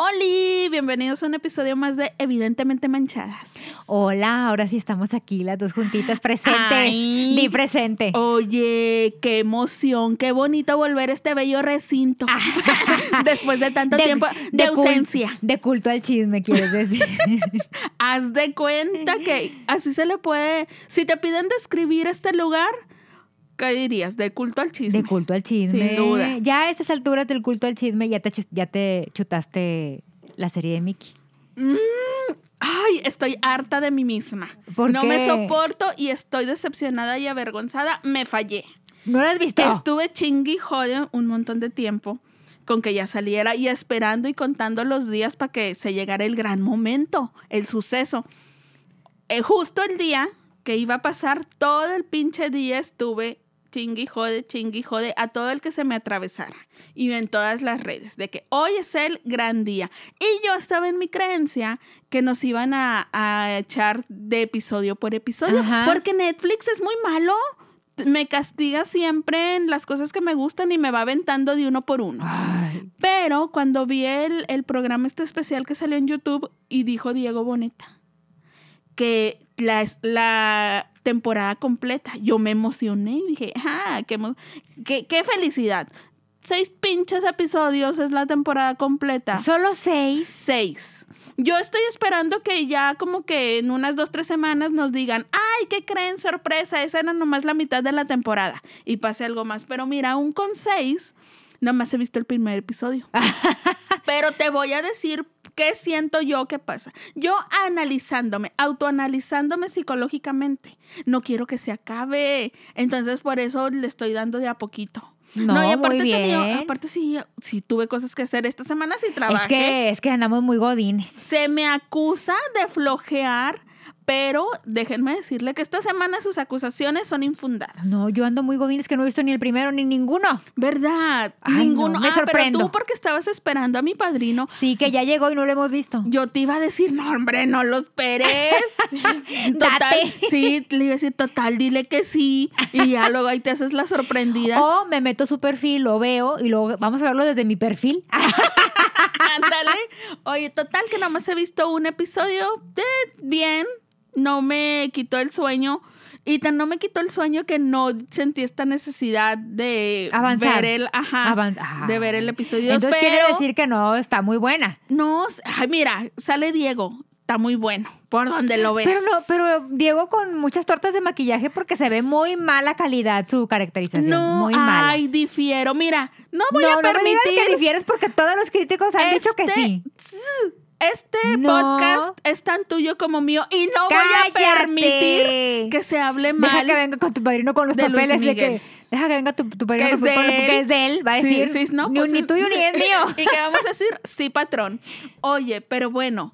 Oli, bienvenidos a un episodio más de Evidentemente Manchadas. Hola, ahora sí estamos aquí las dos juntitas presentes. Ay. Di presente. Oye, qué emoción, qué bonito volver a este bello recinto. Después de tanto tiempo de, ausencia. de culto al chisme, quieres decir. Haz de cuenta que así se le puede. Si te piden describir este lugar, ¿qué dirías? De culto al chisme. de culto al chisme. Sin duda. Ya a estas alturas del culto al chisme ya te, ya te chutaste la serie de Mickey. Ay, estoy harta de mí misma. ¿Por no me soporto y estoy decepcionada y avergonzada. Me fallé. ¿No la has visto? Estuve chingui jode un montón de tiempo con que ya saliera y esperando y contando los días para que se llegara el gran momento, el suceso. Eh, justo el día que iba a pasar, todo el pinche día estuve chingui y jode, chingui y jode a todo el que se me atravesara. Y en todas las redes, de que hoy es el gran día. Y yo estaba en mi creencia que nos iban a, a echar de episodio por episodio. Ajá. Porque Netflix es muy malo me castiga siempre en las cosas que me gustan y me va aventando de uno por uno. Ay, Pero cuando vi el, el programa este especial que salió en YouTube y dijo Diego Boneta que la, la temporada completa, yo me emocioné y dije, ah, qué, qué, qué felicidad. Seis pinches episodios es la temporada completa. Solo seis. Seis. Yo estoy esperando que ya como que en unas dos, tres semanas nos digan, ay, ¿qué creen? Sorpresa, esa era nomás la mitad de la temporada y pase algo más. Pero mira, aún con seis, nomás he visto el primer episodio. Pero te voy a decir qué siento yo que pasa. Yo analizándome, autoanalizándome psicológicamente, no quiero que se acabe. Entonces por eso le estoy dando de a poquito. No, y aparte, muy tenido- bien. aparte sí, sí tuve cosas que hacer. Esta semana sí trabajé. Es que, es que andamos muy godines. Se me acusa de flojear, pero déjenme decirle que esta semana sus acusaciones son infundadas. No, yo ando muy godines que no he visto ni el primero ni ninguno. ¿Verdad? Ay, Ninguno. no, me ah, pero tú porque estabas esperando a mi padrino. Sí, que ya llegó y no lo hemos visto. Yo te iba a decir, no, hombre, no lo esperes. total, Date. sí, le iba a decir, total, dile que sí. Y ya luego ahí te haces la sorprendida. O me meto su perfil, lo veo y luego vamos a verlo desde mi perfil. Ándale. Oye, total, que nomás he visto un episodio de bien. No me quitó el sueño. Y tan no me quitó el sueño que no sentí esta necesidad de Avanzar. ver el, ajá, Avan- de ver el episodio. Entonces pero quiere decir que no está muy buena. no, ay, mira, sale Diego, está muy bueno, por donde lo ves. Pero no, pero Diego con muchas tortas de maquillaje porque se ve muy mala calidad su caracterización. no, muy mala. ay, difiero. Mira, no voy no, a no me digas permitir que difieres porque todos los críticos han dicho que Este- sí. Este No. podcast es tan tuyo como mío y no voy a permitir que se hable Deja mal. que venga con tu padrino con los de papeles de que deja que venga tu, tu padrino con, de él. que es de él, va a Sí, decir. sí, no, ni, pues, ni tuyo ni es mío. y que vamos a decir, sí, patrón. Oye, pero bueno,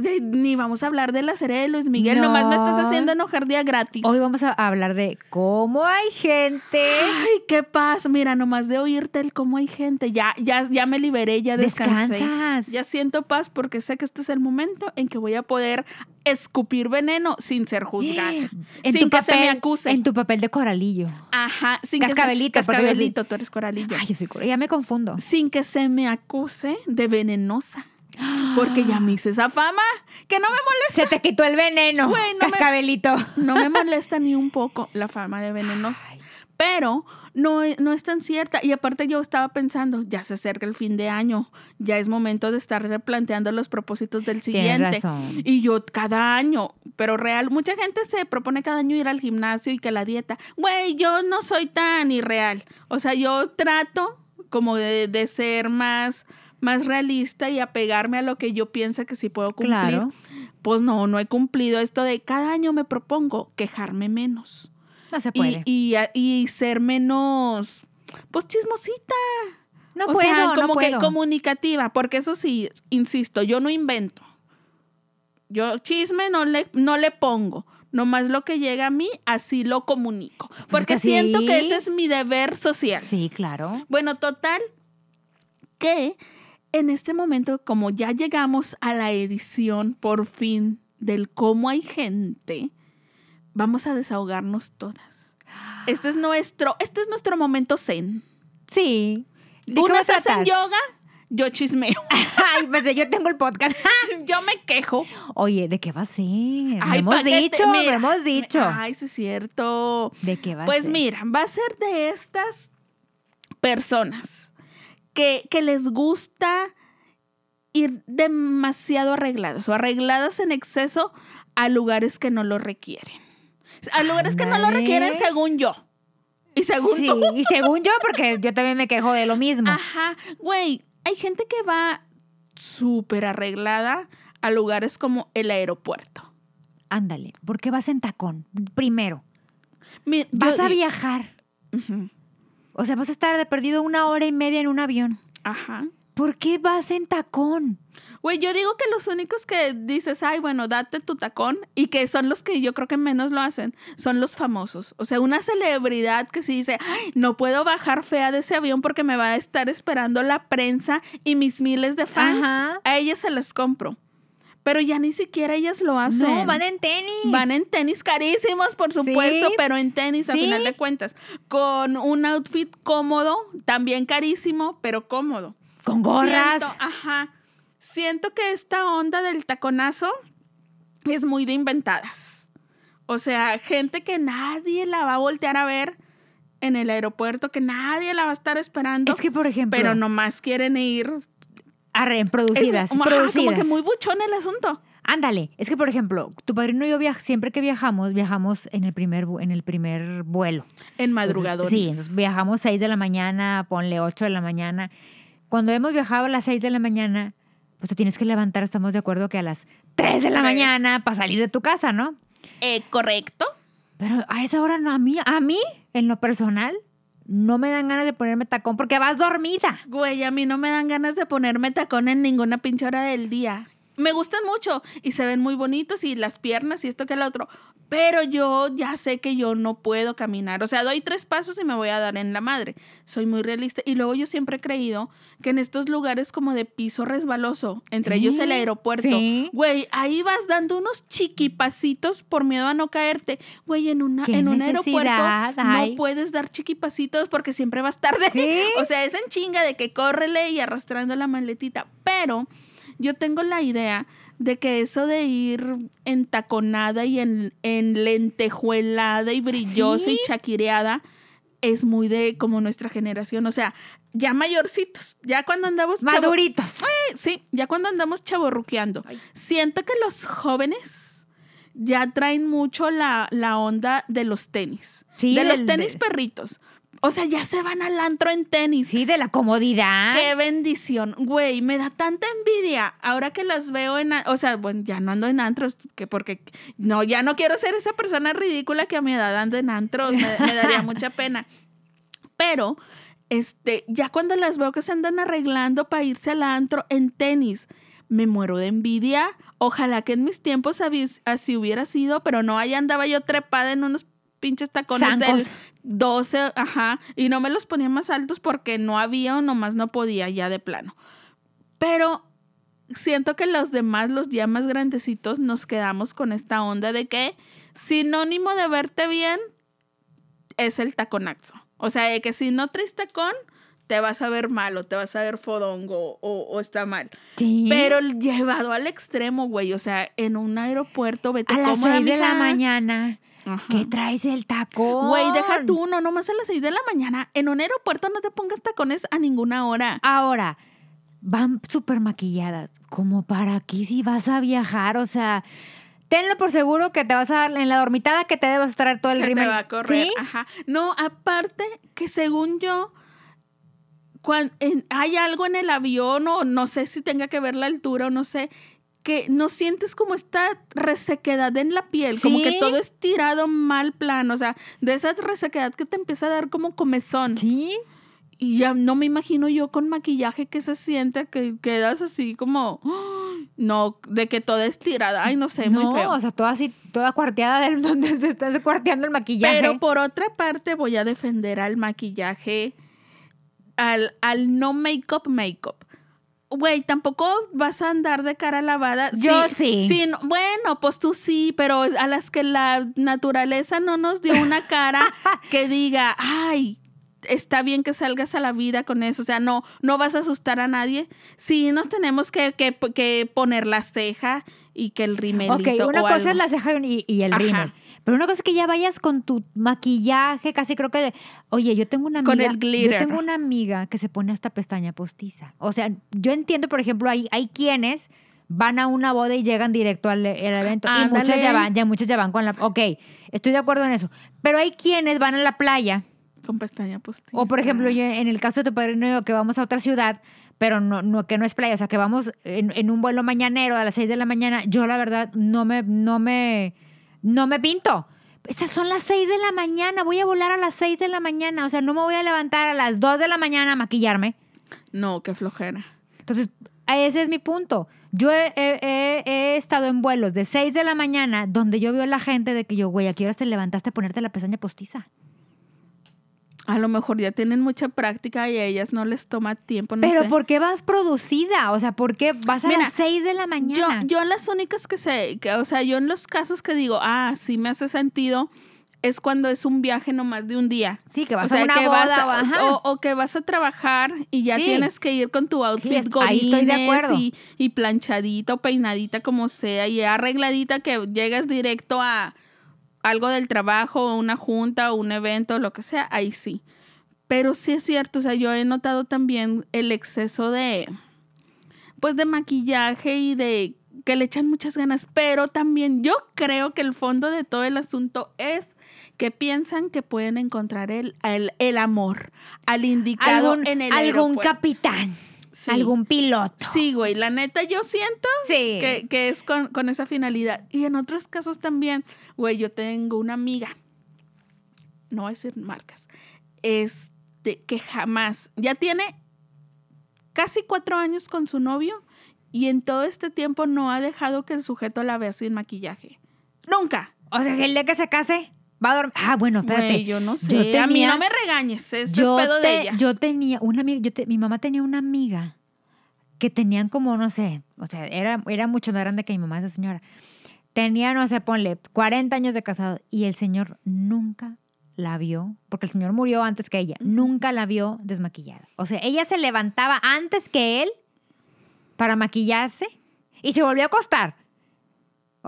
de- ni vamos a hablar de la serie de Luis Miguel, No. nomás me estás haciendo enojar día gratis. Hoy vamos a hablar de cómo hay gente. Ay, qué paz. Mira, nomás de oírte el cómo hay gente. Ya, ya, ya me liberé, ya descansé. Descansas. Ya siento paz porque sé que este es el momento en que voy a poder escupir veneno sin ser juzgada. En sin tu que papel, se me acuse. En tu papel de coralillo. Ajá, sin que se- Cascabelito, Cascabelito, tú eres coralillo. Ay, yo soy cor- ya me confundo. Sin que se me acuse de venenosa. Porque ya me hice esa fama. Que no me molesta. Se te quitó el veneno. Güey, no me- Cascabelito. No me molesta ni un poco la fama de venenosa. Pero no, no es tan cierta. Y aparte yo estaba pensando, ya se acerca el fin de año, ya es momento de estar replanteando los propósitos del siguiente. razón. Y yo cada año, pero real, mucha gente se propone cada año ir al gimnasio y que la dieta. Güey, yo no soy tan irreal. O sea, yo trato como de, de ser más, más realista y apegarme a lo que yo pienso que sí puedo cumplir. Claro. Pues no, no he cumplido esto de cada año me propongo quejarme menos No se puede. y, y ser menos, pues chismosita. no o puedo, sea, no como que comunicativa, porque eso sí, insisto, yo no invento. Yo chisme no le, no le pongo. Nomás lo que llega a mí, así lo comunico. Porque así- siento que ese es mi deber social. Sí, claro. Bueno, total, que en este momento, como ya llegamos a la edición por fin del cómo hay gente, vamos a desahogarnos todas. Este es nuestro, este es nuestro momento zen. Sí. ¿De qué va a Unas hacen tratar? yoga yo chismeo. Ay, pues yo tengo el podcast. yo me quejo. Oye, ¿de qué va a ser? Lo Ay, hemos dicho, mira, lo hemos dicho. Ay, sí es cierto. ¿De qué va a Pues ser? mira, va a ser de estas personas que, que les gusta ir demasiado arregladas o arregladas en exceso a lugares que no lo requieren. A lugares que no lo requieren según yo. Y según Sí, tú. y según yo, porque yo también me quejo de lo mismo. Ajá. Güey, hay gente que va súper arreglada a lugares como el aeropuerto. Ándale, ¿por qué vas en tacón? Primero, Mi- vas yo- a viajar. Ujú. O sea, vas a estar de perdido una hora y media en un avión. Ajá. ¿Por qué vas en tacón? Güey, yo digo que los únicos que dices, ay, bueno, date tu tacón, y que son los que yo creo que menos lo hacen, son los famosos. O sea, una celebridad que sí dice, ay, no puedo bajar fea de ese avión porque me va a estar esperando la prensa y mis miles de fans. Ajá. A ellas se las compro. Pero ya ni siquiera ellas lo hacen. No, van en tenis. Van en tenis carísimos, por supuesto, Sí. pero en tenis a final de cuentas. Con un outfit cómodo, también carísimo, pero cómodo. Con gorras. Siento, ajá. Siento que esta onda del taconazo es muy de inventadas. O sea, gente que nadie la va a voltear a ver en el aeropuerto, que nadie la va a estar esperando. Es que, por ejemplo, pero nomás quieren ir. Arre, Es producidas, ajá, producidas. como que muy buchón el asunto. Ándale, es que por ejemplo, tu padrino y yo viaj siempre que viajamos, viajamos en el primer en el primer vuelo. En madrugadores. Sí, entonces viajamos 6 de la mañana, ponle 8 de la mañana. Cuando hemos viajado a las 6 de la mañana, pues te tienes que levantar, estamos de acuerdo que a las 3 de la mañana para salir de tu casa, ¿no? Eh, correcto. Pero a esa hora no, a mí, a mí, en lo personal, no me dan ganas de ponerme tacón porque vas dormida. Güey, a mí no me dan ganas de ponerme tacón en ninguna pinche hora del día. Me gustan mucho y se ven muy bonitos y las piernas y esto que el otro. Pero yo ya sé que yo no puedo caminar. O sea, doy tres pasos y me voy a dar en la madre. Soy muy realista. Y luego yo siempre he creído que en estos lugares como de piso resbaloso, entre Sí, ellos el aeropuerto, sí. güey, ahí vas dando unos chiquipasitos por miedo a no caerte. Güey, en, una, ¿Qué en un aeropuerto hay? no puedes dar chiquipasitos porque siempre vas tarde. Sí. O sea, es en chinga de que córrele y arrastrando la maletita. Pero yo tengo la idea de que eso de ir entaconada y en, en lentejuelada y brillosa ¿Sí? y chaquireada es muy de como nuestra generación. O sea, ya mayorcitos, ya cuando andamos... chavo- Maduritos. Sí, ya cuando andamos chaborruqueando. Siento que los jóvenes ya traen mucho la, la onda de los tenis. Sí, de los tenis de- perritos. O sea, ya se van al antro en tenis. Sí, de la comodidad. Qué bendición, güey, me da tanta envidia ahora que las veo en, o sea, bueno, ya no ando en antros, que porque no, ya no quiero ser esa persona ridícula que a mi edad ando en antros, me, me daría mucha pena. Pero, este, ya cuando las veo que se andan arreglando para irse al antro en tenis, me muero de envidia. Ojalá que en mis tiempos así hubiera sido, pero no, ahí andaba yo trepada en unos pinches tacones Zancos. del 12, ajá, y no me los ponía más altos porque no había o nomás no podía ya de plano. Pero siento que los demás, los ya más grandecitos, nos quedamos con esta onda de que sinónimo de verte bien es el taconazo. O sea, de que si no traes tacón, te vas a ver mal o te vas a ver fodongo o, o está mal. Sí. Pero llevado al extremo, güey. O sea, en un aeropuerto, vete a las cómoda, 6 de la mañana. Ajá. ¿Qué traes el tacón? Güey, deja tú, no, nomás a las 6 de la mañana. En un aeropuerto no te pongas tacones a ninguna hora. Ahora, van súper maquilladas. Como para qué si vas a viajar, o sea, tenlo por seguro que te vas a dar en la dormitada que te debes traer todo el Se te rímel. va a correr. ¿Sí? Ajá. No, aparte que según yo, cuan- en- hay algo en el avión o no sé si tenga que ver la altura o no sé, que no sientes como esta resequedad en la piel, como que todo estirado mal plano, o sea, de esa resequedad que te empieza a dar como comezón. Sí. Y ya no me imagino yo con maquillaje que se siente que quedas así como, no, de que toda estirada, ay, no sé, no, muy feo. o sea, toda así, toda cuarteada del donde se está cuarteando el maquillaje. Pero por otra parte voy a defender al maquillaje, al, al no make-up, make-up. Güey, tampoco vas a andar de cara lavada. Yo sí. sí, no- bueno, pues tú sí, pero a las que la naturaleza no nos dio una cara que diga, ay, está bien que salgas a la vida con eso, o sea, no, no vas a asustar a nadie. Sí, nos tenemos que, que, que poner la ceja y que el rimelito Ok, una o cosa algo. es la ceja y, y el Ajá. rímel. Pero una cosa es que ya vayas con tu maquillaje, casi creo que... Oye, yo tengo una amiga... Con el glitter. Yo tengo una amiga que se pone hasta pestaña postiza. O sea, yo entiendo, por ejemplo, hay, hay quienes van a una boda y llegan directo al el evento. Y muchas ya van, ya muchas ya van con la... Ok, estoy de acuerdo en eso. Pero hay quienes van a la playa Con pestaña postiza. o por ejemplo, yo en el caso de tu padrino yo, que vamos a otra ciudad, pero no, no, que no es playa, o sea, que vamos en, en un vuelo mañanero a las 6 de la mañana, yo la verdad no me, no me, no me pinto. Estas son las 6 de la mañana, voy a volar a las 6 de la mañana, o sea, no me voy a levantar a las 2 de la mañana a maquillarme. No, qué flojera. Entonces, ese es mi punto. Yo he, he- he- he estado en vuelos de 6 de la mañana donde yo veo a la gente de que yo, güey, ¿a qué horas te levantaste a ponerte la pestaña postiza? A lo mejor ya tienen mucha práctica y a ellas no les toma tiempo, no Pero sé. ¿por qué vas producida? O sea, ¿por qué vas a Mira, las 6 de la Yo, mañana? yo las únicas que sé, que, o sea, yo en los casos que digo, ah, sí me hace sentido, es cuando es un viaje nomás de un día. sí, que O vas sea, a una que boda. vas a- o- o, o que vas a trabajar y ya Sí. tienes que ir con tu outfit es- ahí estoy de godines acuerdo. y, y planchadito, peinadita como sea y arregladita que llegas directo a algo del trabajo, o una junta o un evento, lo que sea, ahí sí. Pero sí es cierto, o sea, yo he notado también el exceso de, pues de maquillaje y de que le echan muchas ganas, pero también yo creo que el fondo de todo el asunto es que piensan que pueden encontrar el, el, el amor al indicado en el algún aeropuerto. capitán, Sí. algún piloto. Sí, güey, la neta yo siento Sí. que, que es con, con esa finalidad. Y en otros casos también, güey, yo tengo una amiga, no voy a decir marcas, este, que jamás, ya tiene casi cuatro años con su novio y en todo este tiempo no ha dejado que el sujeto la vea sin maquillaje. Nunca. O sea, si el día que se case va a dormir. Ah, bueno, espérate. Güey, yo no sé. Yo a mí tenía- no me regañes, es yo, pedo te- de ella. yo tenía una amiga, yo te- mi mamá tenía una amiga que tenían como, no sé, o sea, era, era mucho más grande que mi mamá, esa señora. Tenía, no sé, ponle 40 años de casado y el señor nunca la vio, porque el señor murió antes que ella, nunca la vio desmaquillada. O sea, ella se levantaba antes que él para maquillarse y se volvió a acostar.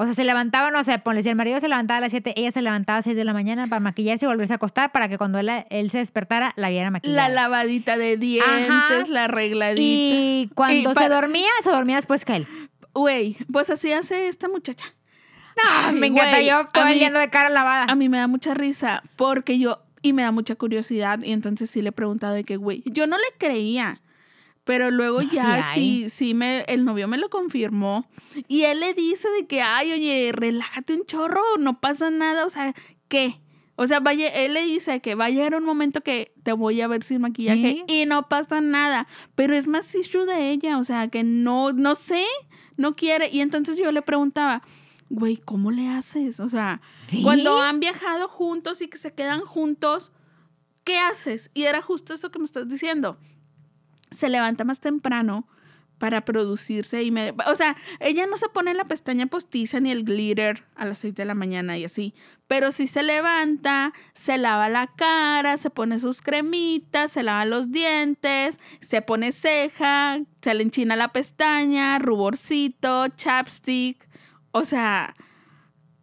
O sea, se levantaba, no sé, ponle, si el marido se levantaba a las 7, ella se levantaba a 6 de la mañana para maquillarse y volverse a acostar para que cuando él, él se despertara la viera maquillada. La lavadita de dientes, Ajá. la arregladita. y cuando Y se dormía, se dormía después que él. Güey, pues así hace esta muchacha. Ay, me encanta yo todo yendo de cara lavada. A mí me da mucha risa porque yo, y me da mucha curiosidad, y entonces sí le he preguntado de que, güey, yo no le creía, pero luego No, ya sí sí, sí, me, el novio me lo confirmó, y él le dice de que, ay, oye, relájate un chorro, no pasa nada, o sea, ¿qué? O sea, vaya, él le dice que va a llegar un momento que te voy a ver sin maquillaje Sí. y no pasa nada, pero es más issue de ella, o sea, que no, no sé, no quiere, y entonces yo le preguntaba, güey, ¿cómo le haces? O sea, ¿Sí? cuando han viajado juntos y que se quedan juntos, ¿qué haces? Y era justo esto que me estás diciendo. Se levanta más temprano para producirse y me... O sea, ella no se pone la pestaña postiza ni el glitter a las 6 de la mañana y así, pero sí se levanta, se lava la cara, se pone sus cremitas, se lava los dientes, se pone ceja, se le enchina la pestaña, ruborcito, chapstick, o sea...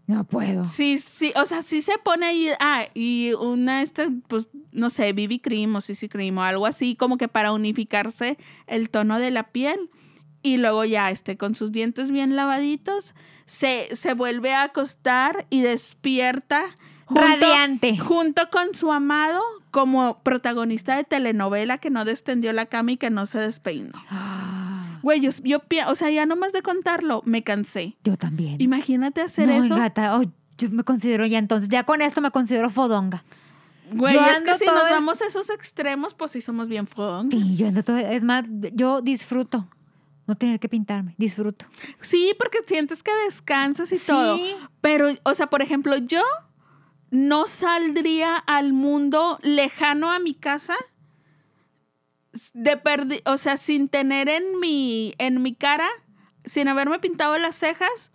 No puedo. Sí, sí, o sea, sí se pone ahí, ah, y una, esta, pues, no sé, BB cream o CC cream o algo así, como que para unificarse el tono de la piel. Y luego ya, este, con sus dientes bien lavaditos, se, se vuelve a acostar y despierta. Radiante. Junto con su amado como protagonista de telenovela que no descendió la cama y que no se despeinó. Ah, Güey, yo, yo o sea, ya nomás de contarlo, me cansé. Yo también. Imagínate hacer no, eso. gata, oh, yo me considero ya entonces, ya con esto me considero fodonga. Güey, es que si nos el- vamos a esos extremos, pues sí somos bien fodongas. Sí, yo ando todo, es más, yo disfruto no tener que pintarme, disfruto. Sí, porque sientes que descansas y Sí. todo. Pero, o sea, por ejemplo, yo no saldría al mundo lejano a mi casa de perdi- o sea, sin tener en mi, en mi cara, sin haberme pintado las cejas,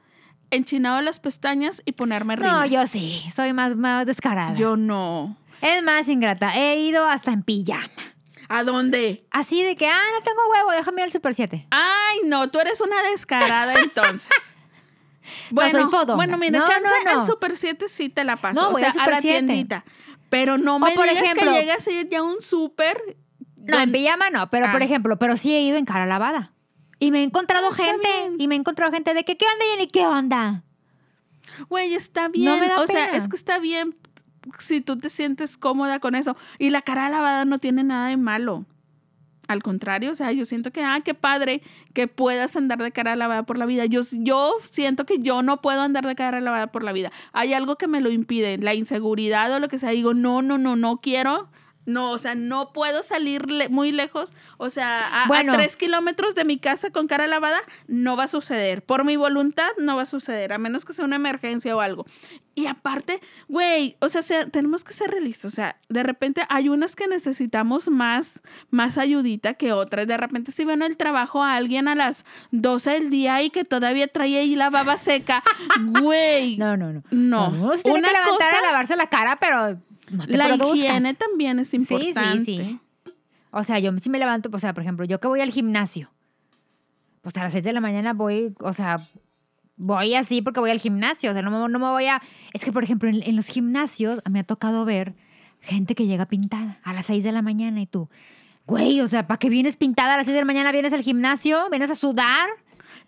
enchinado las pestañas y ponerme rímel. No, yo sí, soy más, más descarada. Yo no. Es más, ingrata, he ido hasta en pijama. ¿A dónde? Así de que, ah, no tengo huevo, déjame ir al Super 7. Ay, no, tú eres una descarada entonces. No, soy fodonga. bueno, mira, No, chance no, no. al Super 7 sí te la paso. No, o sea, a Super la 7. tiendita. Pero no me por digas ejemplo- que llegas a ir ya a un súper. No, en pijama no, pero por Ah. ejemplo, pero sí he ido en cara lavada. Y me he encontrado Ah, está gente, bien. y me he encontrado gente de que, ¿qué onda, Jenny? ¿Qué onda? Güey, está bien. No me da o sea, pena. es que está bien si tú te sientes cómoda con eso. Y la cara lavada no tiene nada de malo. Al contrario, o sea, yo siento que, ah, qué padre que puedas andar de cara lavada por la vida. Yo, yo siento que yo no puedo andar de cara lavada por la vida. Hay algo que me lo impide, la inseguridad o lo que sea. Digo, no, no, no, no quiero. No, o sea, no puedo salir le- muy lejos. O sea, a, a Bueno. tres kilómetros de mi casa con cara lavada, no va a suceder. Por mi voluntad, no va a suceder, a menos que sea una emergencia o algo. Y aparte, güey, o sea, tenemos que ser realistas. O sea, de repente hay unas que necesitamos más, más ayudita que otras. De repente, si veo en el trabajo a alguien a las 12 del día y que todavía trae ahí la baba seca, güey. No, no, no. No. tiene Una que levantar cosa- a lavarse la cara, pero no te la produzcas. higiene también es Sí, importante. sí, sí. O sea, yo sí me levanto, o sea, por ejemplo, yo que voy al gimnasio, pues a las 6 de la mañana voy, o sea, voy así porque voy al gimnasio, o sea, no me, no me voy a... Es que, por ejemplo, en, en los gimnasios me ha tocado ver gente que llega pintada a las 6 de la mañana y tú, güey, o sea, ¿para qué vienes pintada a las 6 de la mañana? ¿Vienes al gimnasio? ¿Vienes a sudar?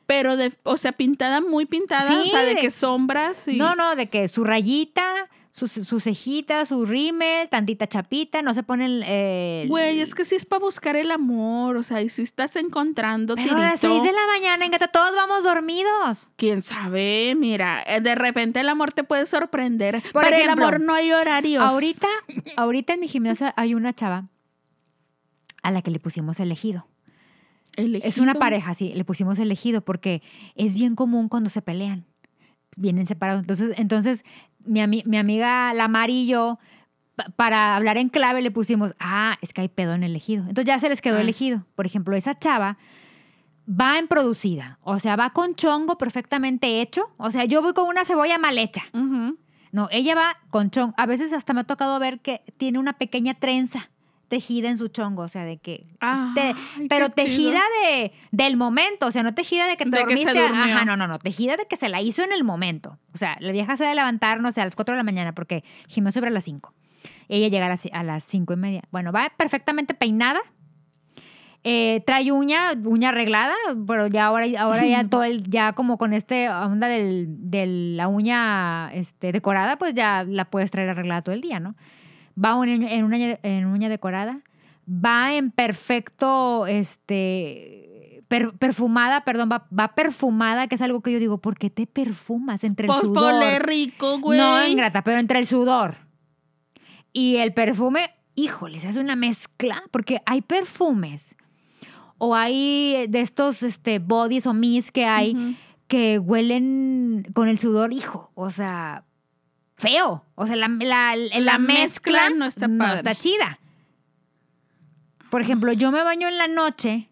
Pero, de, o sea, pintada, muy pintada. Sí, o sea, de de- que sombras y... No, no, de que su rayita, su, su cejita, su rímel, tantita chapita, no se ponen... Eh, Güey, es que sí es para buscar el amor, o sea, y si estás encontrando Pero a las tirito, 6 de la mañana, engata, todos vamos dormidos. quién sabe, mira, eh, de repente el amor te puede sorprender. Por Para ejemplo, el amor no hay horarios. Ahorita, ahorita en mi gimnasio hay una chava a la que le pusimos elegido. Es una Elegido. pareja, sí, le pusimos elegido porque es bien común cuando se pelean. Vienen separados. Entonces, entonces mi, ami- mi amiga la Mari y yo, pa- para hablar en clave, le pusimos, ah, es que hay pedo en elegido. Entonces ya se les quedó Ah. elegido. Por ejemplo, esa chava va en producida. O sea, va con chongo perfectamente hecho. O sea, yo voy con una cebolla mal hecha. No, ella va con chongo. A veces hasta me ha tocado ver que tiene una pequeña trenza tejida en su chongo, o sea, de que... Ay, te- pero tejida de, del momento, o sea, no tejida de que te De que se dormiste. Ajá, no, no, no, tejida de que se la hizo en el momento. O sea, la vieja se ha de levantar, no sé, a las 4 de la mañana, porque gimnasio sobre a las 5. Ella llega a las, a las 5 y media. Bueno, va perfectamente peinada. Eh, trae uña, uña arreglada, pero ya ahora, ahora ya todo el, ya como con este onda del, de la uña este, decorada, pues ya la puedes traer arreglada todo el día, ¿no? Va un- en, en uña decorada, va en perfecto, este, per- perfumada, perdón, va, va perfumada, que es algo que yo digo, ¿por qué te perfumas entre el Pues sudor? rico, güey. No, ingrata, pero entre el sudor y el perfume, híjole, se hace una mezcla, porque hay perfumes o hay de estos este, bodies o mis que hay que huelen con el sudor, hijo, o sea, feo. O sea, la, la, la La mezcla, mezcla no está padre. está chida. Por ejemplo, yo me baño en la noche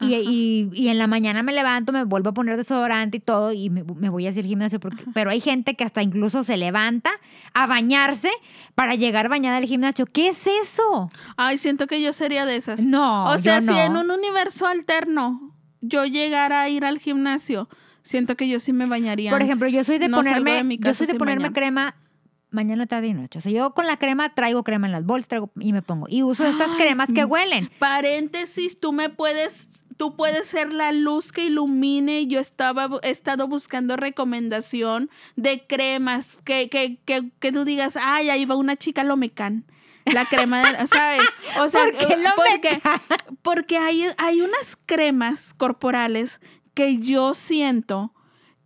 y, Ajá. y- y en la mañana me levanto, me vuelvo a poner desodorante y todo y me, me voy hacia el gimnasio. Porque, pero hay gente que hasta incluso se levanta a bañarse para llegar bañada al gimnasio. ¿Qué es eso? Ay, siento que yo sería de esas. No, o sea, yo si en un universo alterno yo llegara a ir al gimnasio, siento que yo sí me bañaría. Por ejemplo, yo soy de No ponerme, yo soy de ponerme crema mañana, tarde y noche. O sea, yo con la crema traigo crema en las bolsas traigo, y me pongo. Y uso estas Ay, cremas que huelen. Paréntesis, tú me puedes, tú puedes ser la luz que ilumine. Yo estaba, he estado buscando recomendación de cremas que, que, que, que tú digas, ay, ahí va una chica Lomecan. La crema de, ¿sabes? O sea, ¿Por qué eh, porque, porque hay, hay unas cremas corporales que yo siento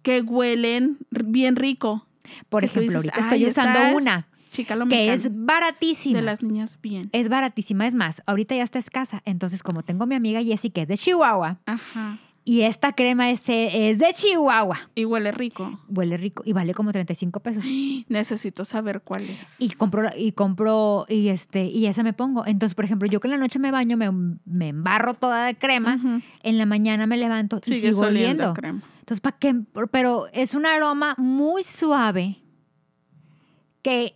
que huelen bien rico. Por que ejemplo, dices, ahorita "Ay, estoy usando una Chica que Lomecan. es baratísima. de las niñas bien. Es baratísima. Es más, ahorita ya está escasa. Entonces, como tengo mi amiga Jessie, que es de Chihuahua, Ajá. Y esta crema es, es de Chihuahua, Y huele rico. huele rico y vale como 35 pesos. Necesito saber cuál es. Y compro, y compro, y este, y esa me pongo. Entonces, por ejemplo, yo que en la noche me baño, me, me embarro toda de crema, en la mañana me levanto y Sigue sigo oliendo. crema. Entonces, ¿para qué? Pero es un aroma muy suave que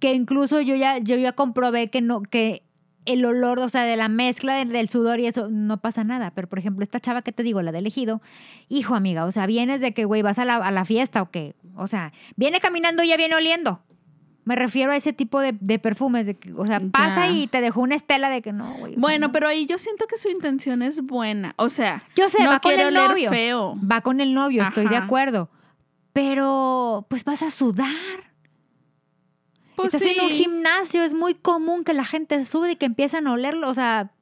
que incluso yo ya, yo ya comprobé que no, que el olor, o sea, de la mezcla del, del sudor y eso, no pasa nada. Pero, por ejemplo, esta chava que te digo, la de elegido, hijo, amiga, o sea, vienes de que, güey, vas a la, a la fiesta o qué. O sea, viene caminando y ya viene oliendo. Me refiero a ese tipo de, de perfumes, de que, o sea, pasa Ya. y te dejó una estela de que no, güey. sea, Bueno, no. pero ahí yo siento que su intención es buena. O sea, Yo sé, no va con el novio. feo. Va con el novio, estoy de acuerdo. Pero, pues vas a sudar. Pues Estás en un sí. gimnasio, es muy común que la gente sube y que empiezan a olerlo, o sea,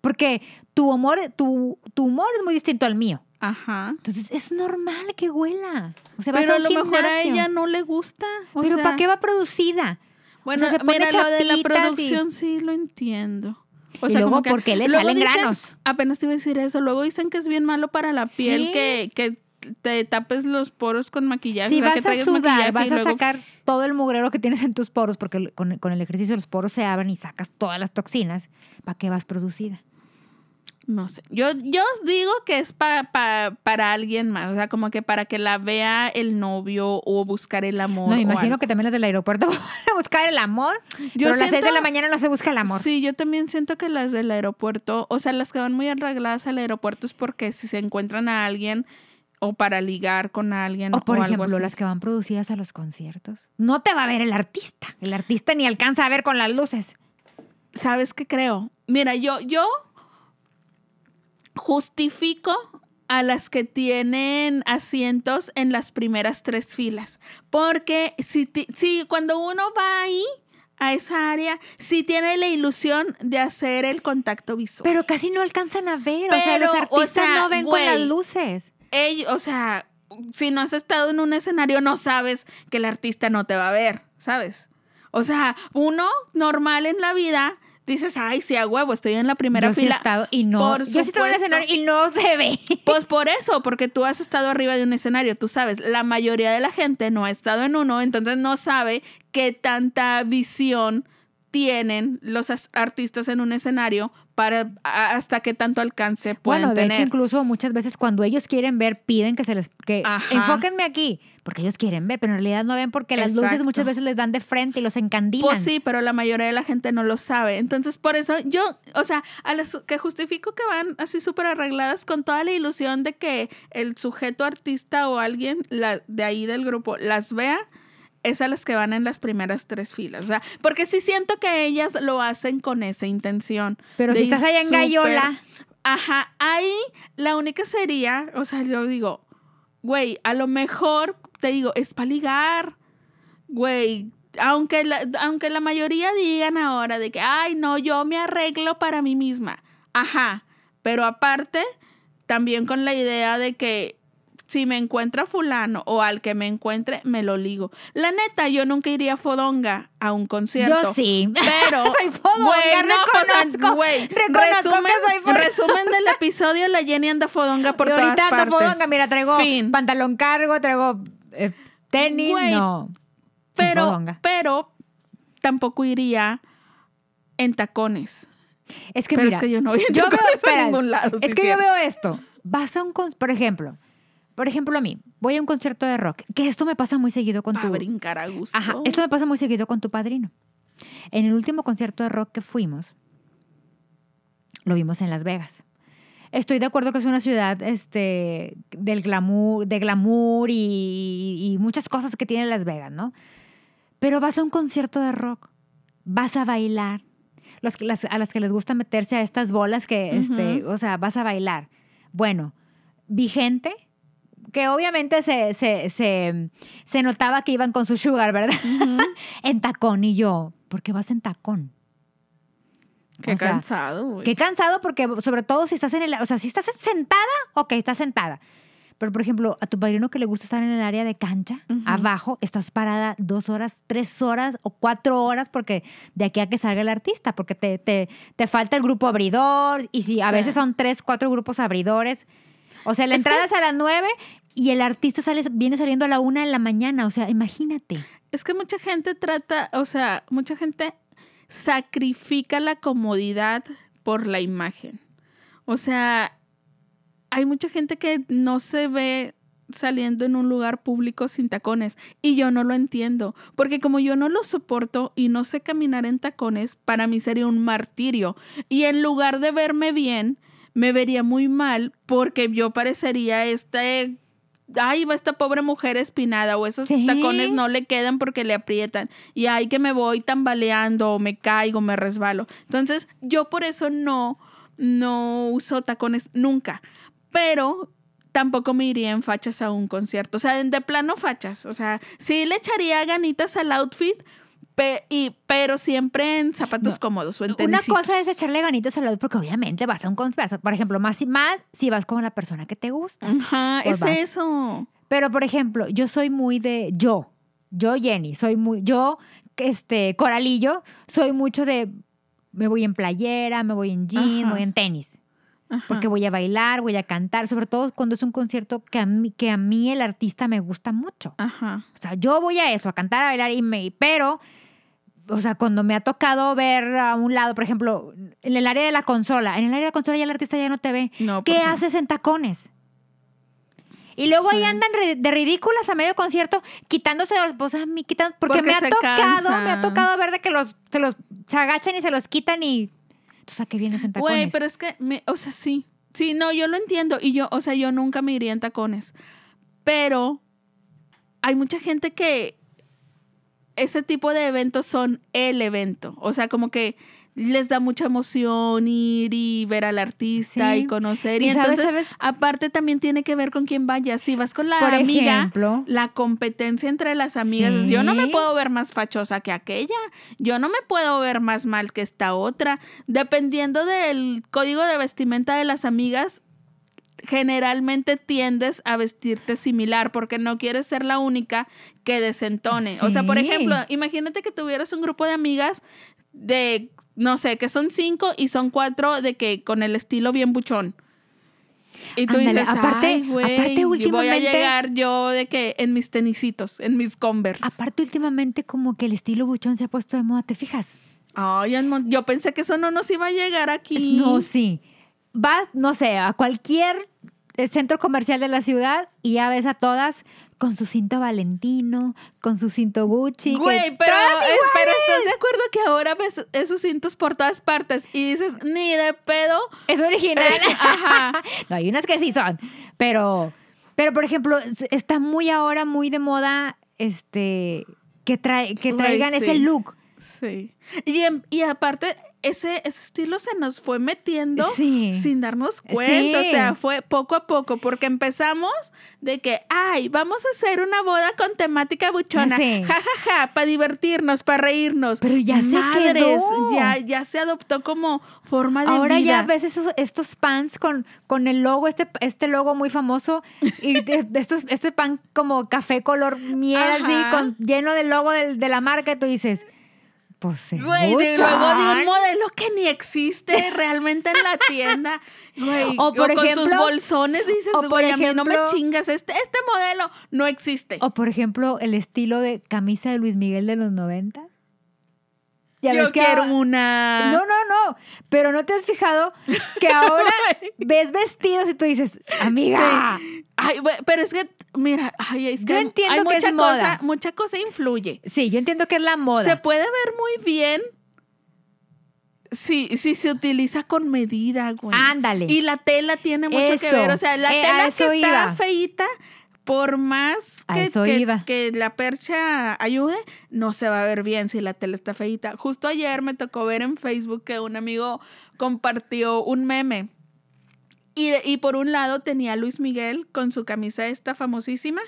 porque tu humor, tu, tu humor es muy distinto al mío. Ajá. Entonces es normal que huela. O sea, vas Pero a a un lo mejor a ella no le gusta. O Pero sea, ¿para qué va producida? Bueno, se pone mira, lo de la y- producción sí lo entiendo. O Y sea, luego como que porque le salen dicen- granos. Apenas te iba a decir eso. Luego dicen que es bien malo para la piel Sí. que, que te tapes los poros con maquillaje. Si o sea, que vas a traigas sudar, vas a luego- sacar todo el mugrero que tienes en tus poros, porque con, con el ejercicio los poros se abren y sacas todas las toxinas. ¿Para qué vas producida? No sé. Yo, yo os digo que es pa- pa- para alguien más. O sea, como que para que la vea el novio o buscar el amor. No, me imagino que también las del aeropuerto van a buscar el amor. Yo pero a las 6 de la mañana no se busca el amor. Sí, yo también siento que las del aeropuerto, o sea, las que van muy arregladas al aeropuerto es porque si se encuentran a alguien o para ligar con alguien O por o algo ejemplo, así. las que van producidas a los conciertos. No te va a ver el artista. El artista ni alcanza a ver con las luces. ¿Sabes qué creo? Mira, yo, yo justifico a las que tienen asientos en las primeras tres filas. Porque si, ti- si cuando uno va ahí, a esa área, sí tiene la ilusión de hacer el contacto visual. Pero casi no alcanzan a ver. o sea, los o artistas sea, no ven con las luces. Ey, o sea, si no has estado en un escenario, no sabes que el artista no te va a ver, ¿sabes? O sea, uno normal en la vida dices, ay, sí, a huevo, estoy en la primera yo sí he fila. estado y no. Por yo sí estuve en un supuesto. escenario y no se ve. Pues por eso, porque tú has estado arriba de un escenario, tú sabes, la mayoría de la gente no ha estado en uno, entonces no sabe qué tanta visión tienen los as- artistas en un escenario para hasta qué tanto alcance pueden Bueno, de tener. hecho, incluso muchas veces cuando ellos quieren ver, piden que se les. que Ajá. enfóquenme aquí. Porque ellos quieren ver, pero en realidad no ven porque las luces muchas veces les dan de frente y los encandilan. Pues sí, pero la mayoría de la gente no lo sabe. Entonces, por eso yo, o sea, a las que justifico que van así súper arregladas con toda la ilusión de que el sujeto artista o alguien la- de ahí del grupo las vea, es a las que van en las primeras tres filas. O sea, porque sí siento que ellas lo hacen con esa intención. Pero si estás allá en súper- Gallola. Ajá, ahí la única sería, o sea, yo digo, güey, a lo mejor te digo, es para ligar, güey. Aunque la, aunque la mayoría digan ahora de que, ay, no, yo me arreglo para mí misma. Ajá, pero aparte, también con la idea de que si me encuentra fulano o al que me encuentre, me lo ligo. La neta, yo nunca iría a Fodonga a un concierto. Yo sí. Pero, Soy fodonga, güey, no, pues, reconozco, güey, reconozco resumen, que soy fodonga. resumen del episodio, la Jenny anda fodonga por Y todas ahorita ando partes. fodonga, mira, traigo Fin. pantalón cargo, traigo eh, tenis, no. Pero, fodonga. pero tampoco iría en tacones. Es que pero mira, es que yo no voy en yo veo, tacones a espera, ningún lado. es que yo veo esto. Vas a un por ejemplo, por ejemplo a mí, voy a un concierto de rock, que esto me pasa muy seguido con Pa' tu brincar a gusto. Ajá, esto me pasa muy seguido con tu padrino. En el último concierto de rock que fuimos, lo vimos en Las Vegas. Estoy de acuerdo que es una ciudad este, del glamour, de glamour y, y muchas cosas que tiene Las Vegas, ¿no? Pero vas a un concierto de rock, vas a bailar. Los, que- las- a las que les gusta meterse a estas bolas que, este, o sea, vas a bailar. Bueno, vi gente que obviamente se, se, se, se notaba que iban con su sugar, ¿verdad? en tacón y yo, ¿por qué vas en tacón? Qué O sea, cansado, güey. Qué cansado porque sobre todo si estás en el, o sea, si estás sentada, ok, estás sentada. Pero por ejemplo, a tu padrino que le gusta estar en el área de cancha, abajo, estás parada dos horas, tres horas o cuatro horas porque de aquí a que salga el artista, porque te, te, te falta el grupo abridor y si a Sí. veces son tres, cuatro grupos abridores. O sea, la Es que- entrada es a las nueve y el artista sale, viene saliendo a la una de la mañana. O sea, imagínate. Es que mucha gente trata, o sea, mucha gente sacrifica la comodidad por la imagen. O sea, hay mucha gente que no se ve saliendo en un lugar público sin tacones y yo no lo entiendo, porque como yo no lo soporto y no sé caminar en tacones, para mí sería un martirio y en lugar de verme bien, me vería muy mal porque yo parecería este ay, va esta pobre mujer espinada o esos Sí. tacones no le quedan porque le aprietan y ay que me voy tambaleando o me caigo, me resbalo. Entonces, yo por eso no no uso tacones nunca, pero tampoco me iría en fachas a un concierto, o sea, de plano fachas, o sea, sí le echaría ganitas al outfit, pe- y, pero siempre en zapatos No. cómodos o en Una cosa es echarle ganitas a la luz porque obviamente vas a un concierto. Por ejemplo, más y más si vas con la persona que te gusta. Ajá, es vas. eso. Pero, por ejemplo, yo soy muy de yo, yo Jenny, soy muy, yo, este, Coralillo, soy mucho de, me voy en playera, me voy en jean, me voy en tenis, Ajá. porque voy a bailar, voy a cantar, sobre todo cuando es un concierto que a mí, que a mí el artista me gusta mucho. Ajá. O sea, yo voy a eso, a cantar, a bailar, y me, pero, o sea, cuando me ha tocado ver a un lado, por ejemplo, en el área de la consola, en el área de la consola ya el artista ya no te ve. No, ¿Qué haces en tacones? Y luego ahí andan de ridículas a medio concierto, quitándose los, pues a mí quitan, porque, Porque me ha tocado, me ha tocado ver de que los, se los se agachan y se los quitan y, ¿tú a qué vienes en tacones? Güey, pero es que, me- o sea, sí. Sí, no, yo lo entiendo. Y yo, o sea, yo nunca me iría en tacones. Pero hay mucha gente que ese tipo de eventos son el evento. O sea, como que les da mucha emoción ir y ver al artista Sí. y conocer. Y, Y sabes, entonces, sabes- aparte también tiene que ver con quién vayas. Si vas con la Por amiga, ejemplo. la competencia entre las amigas. es, Yo no me puedo ver más fachosa que aquella. Yo no me puedo ver más mal que esta otra. Dependiendo del código de vestimenta de las amigas, generalmente tiendes a vestirte similar porque no quieres ser la única que desentone. O sea, por ejemplo, imagínate que tuvieras un grupo de amigas de, no sé, que son cinco y son cuatro de que con el estilo bien buchón. Y tú Ándale, dices, aparte- ay, güey, aparte y voy a últimamente- llegar yo de que en mis tenisitos, en mis Converse. Aparte, últimamente, como que el estilo buchón se ha puesto de moda, ¿te fijas? Ay, yo pensé que eso no nos iba a llegar aquí. No, sí. Vas, no sé, a cualquier eh, centro comercial de la ciudad y ya ves a todas con su cinto Valentino, con su cinto Gucci. Güey, pero, es- pero estás de acuerdo que ahora ves esos cintos por todas partes y dices, ni de pedo. Es original. Ajá. no, hay unas que sí son. Pero, pero por ejemplo, está muy ahora muy de moda este que, trae, que Güey, traigan ese look. Sí. Y, y aparte, ese, ese estilo se nos fue metiendo Sí. sin darnos cuenta. O sea, fue poco a poco, porque empezamos de que, ay, vamos a hacer una boda con temática buchona. Sí. Ja, ja, ja, para divertirnos, para reírnos. Pero ya se quedó. Ya, ya se adoptó como forma de Ahora vida. ya ves esos, estos pants con, con el logo, este, este logo muy famoso, y de- de estos, este pan como café color miel, así, con, lleno del logo del- de, la marca, y tú dices, pues es Güey, de, luego de un modelo que ni existe realmente en la tienda. Güey, O por con sus ejemplo- bolsones dices, o por güey, a mí no me chingas, este, este modelo no existe. O por ejemplo, el estilo de camisa de Luis Miguel de los 90. Ya Yo ves que quiero ahora- una... No, no, no. Pero no te has fijado que ahora ves vestidos y tú dices, amiga. Sí. Ay, pero es que, mira, ay, es que Yo entiendo hay que mucha es moda. cosa, mucha cosa influye. Sí, yo entiendo que es la moda. Se puede ver muy bien si, si se utiliza con medida, güey. Ándale. Y la tela tiene mucho que ver. O sea, la Eh, tela que está iba. feíta, por más que, la percha ayude, no se va a ver bien si la tela está feíta. Justo ayer me tocó ver en Facebook que un amigo compartió un meme. Y, y por un lado tenía a Luis Miguel con su camisa esta famosísima.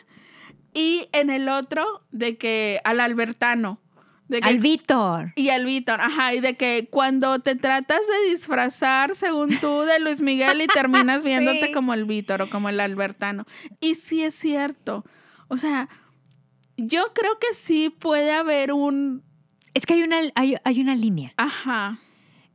Y en el otro, de que al Albertano. De que Al Víctor. y al Víctor, ajá, y de que cuando te tratas de disfrazar, según tú, de Luis Miguel y terminas viéndote Sí. como el Víctor o como el Albertano. Y sí es cierto. O sea, yo creo que sí puede haber un. Es que hay una, hay, hay una línea. Ajá.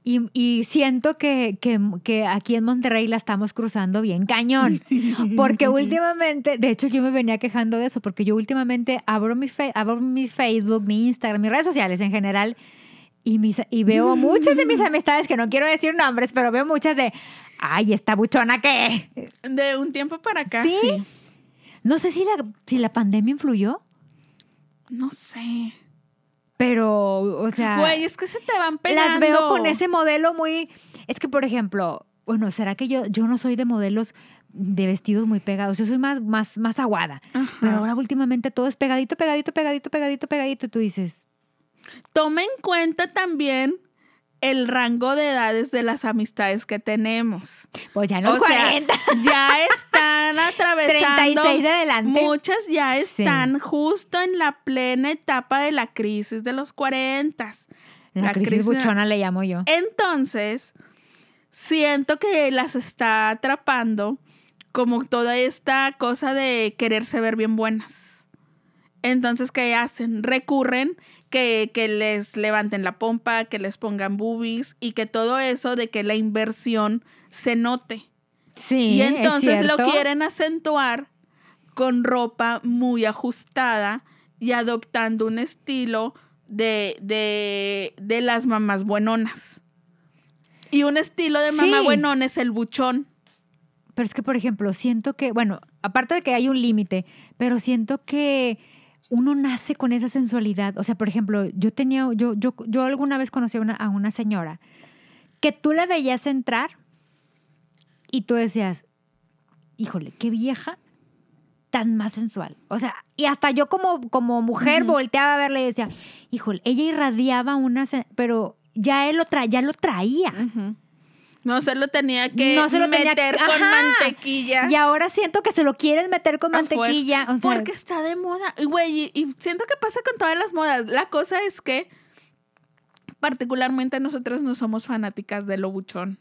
Y, y siento que, que, que aquí en Monterrey la estamos cruzando bien cañón. Porque últimamente, de hecho yo me venía quejando de eso, porque yo últimamente abro mi, fe- abro mi Facebook, mi Instagram, mis redes sociales en general, y, mis, y veo muchas de mis amistades, que no quiero decir nombres, pero veo muchas de, ay, esta buchona qué. De un tiempo para acá. ¿Sí? Sí. No sé si la, si la pandemia influyó, No sé. Pero, o sea, Güey, es que se te van pegando. las veo con ese modelo muy... Es que, por ejemplo, bueno, ¿será que yo, yo no soy de modelos de vestidos muy pegados? Yo soy más, más, más aguada. Ajá. Pero ahora últimamente todo es pegadito, pegadito, pegadito, pegadito, pegadito. Y tú dices, Toma en cuenta también el rango de edades de las amistades que tenemos. pues ya no es O sea, 40. ya están atravesando 36 de adelante. Muchas ya Sí. están justo en la plena etapa de la crisis de los 40. La, la crisis, crisis- buchona le llamo yo. Entonces, siento que las está atrapando como toda esta cosa de quererse ver bien buenas. Entonces, ¿qué hacen? Recurren que, que les levanten la pompa, que les pongan boobies y que todo eso de que la inversión se note. Sí, y es entonces lo quieren acentuar con ropa muy ajustada y adoptando un estilo de, de, de las mamás buenonas. Y un estilo de mamá Sí. buenón es el buchón. Pero es que, por ejemplo, siento que, bueno, aparte de que hay un límite, pero siento que uno nace con esa sensualidad. O sea, por ejemplo, yo tenía, yo, yo, yo alguna vez conocí a una, a una señora que tú la veías entrar y tú decías, híjole, qué vieja tan más sensual. O sea, y hasta yo como, como mujer volteaba a verle y decía, híjole, ella irradiaba una, pero ya él lo, tra ya lo traía. No se lo tenía que No se lo tenía meter que- con Ajá. mantequilla. Y ahora siento que se lo quieren meter con mantequilla. O sea, porque está de moda. Y, Güey, y, y siento que pasa con todas las modas. La cosa es que particularmente nosotros no somos fanáticas de lo buchón.